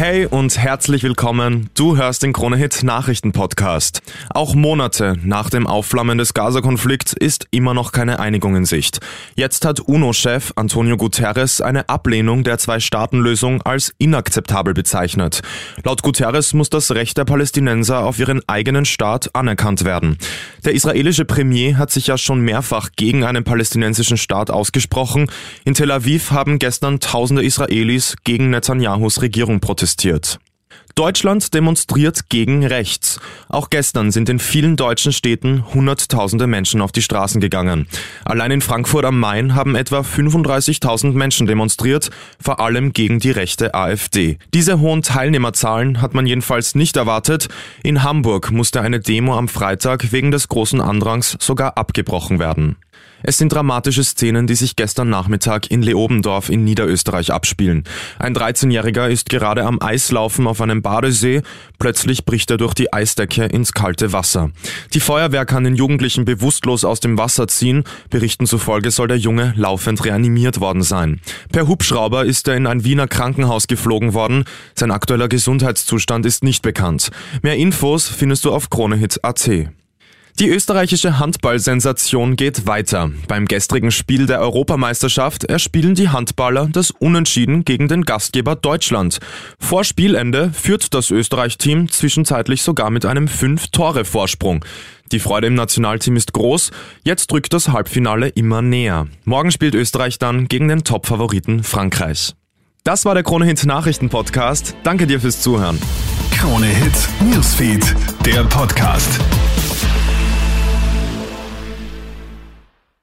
Hey und herzlich willkommen. Du hörst den Kronehit Nachrichten Podcast. Auch Monate nach dem Aufflammen des Gaza-Konflikts ist immer noch keine Einigung in Sicht. Jetzt hat UNO-Chef Antonio Guterres eine Ablehnung der Zwei-Staaten-Lösung als inakzeptabel bezeichnet. Laut Guterres muss das Recht der Palästinenser auf ihren eigenen Staat anerkannt werden. Der israelische Premier hat sich ja schon mehrfach gegen einen palästinensischen Staat ausgesprochen. In Tel Aviv haben gestern tausende Israelis gegen Netanyahus Regierung protestiert protestiert. Deutschland demonstriert gegen rechts. Auch gestern sind in vielen deutschen Städten Hunderttausende Menschen auf die Straßen gegangen. Allein in Frankfurt am Main haben etwa 35.000 Menschen demonstriert, vor allem gegen die rechte AfD. Diese hohen Teilnehmerzahlen hat man jedenfalls nicht erwartet. In Hamburg musste eine Demo am Freitag wegen des großen Andrangs sogar abgebrochen werden. Es sind dramatische Szenen, die sich gestern Nachmittag in Leobendorf in Niederösterreich abspielen. Ein 13-Jähriger ist gerade am Eislaufen auf einem Badesee. Plötzlich bricht er durch die Eisdecke ins kalte Wasser. Die Feuerwehr kann den Jugendlichen bewusstlos aus dem Wasser ziehen. Berichten zufolge soll der Junge laufend reanimiert worden sein. Per Hubschrauber ist er in ein Wiener Krankenhaus geflogen worden. Sein aktueller Gesundheitszustand ist nicht bekannt. Mehr Infos findest du auf kronehit.at. Die österreichische Handballsensation geht weiter. Beim gestrigen Spiel der Europameisterschaft erspielen die Handballer das Unentschieden gegen den Gastgeber Deutschland. Vor Spielende führt das Österreich-Team zwischenzeitlich sogar mit einem 5-Tore-Vorsprung. Die Freude im Nationalteam ist groß. Jetzt rückt das Halbfinale immer näher. Morgen spielt Österreich dann gegen den Top-Favoriten Frankreich. Das war der Krone Hit Nachrichten Podcast. Danke dir fürs Zuhören. Krone Hit Newsfeed, der Podcast.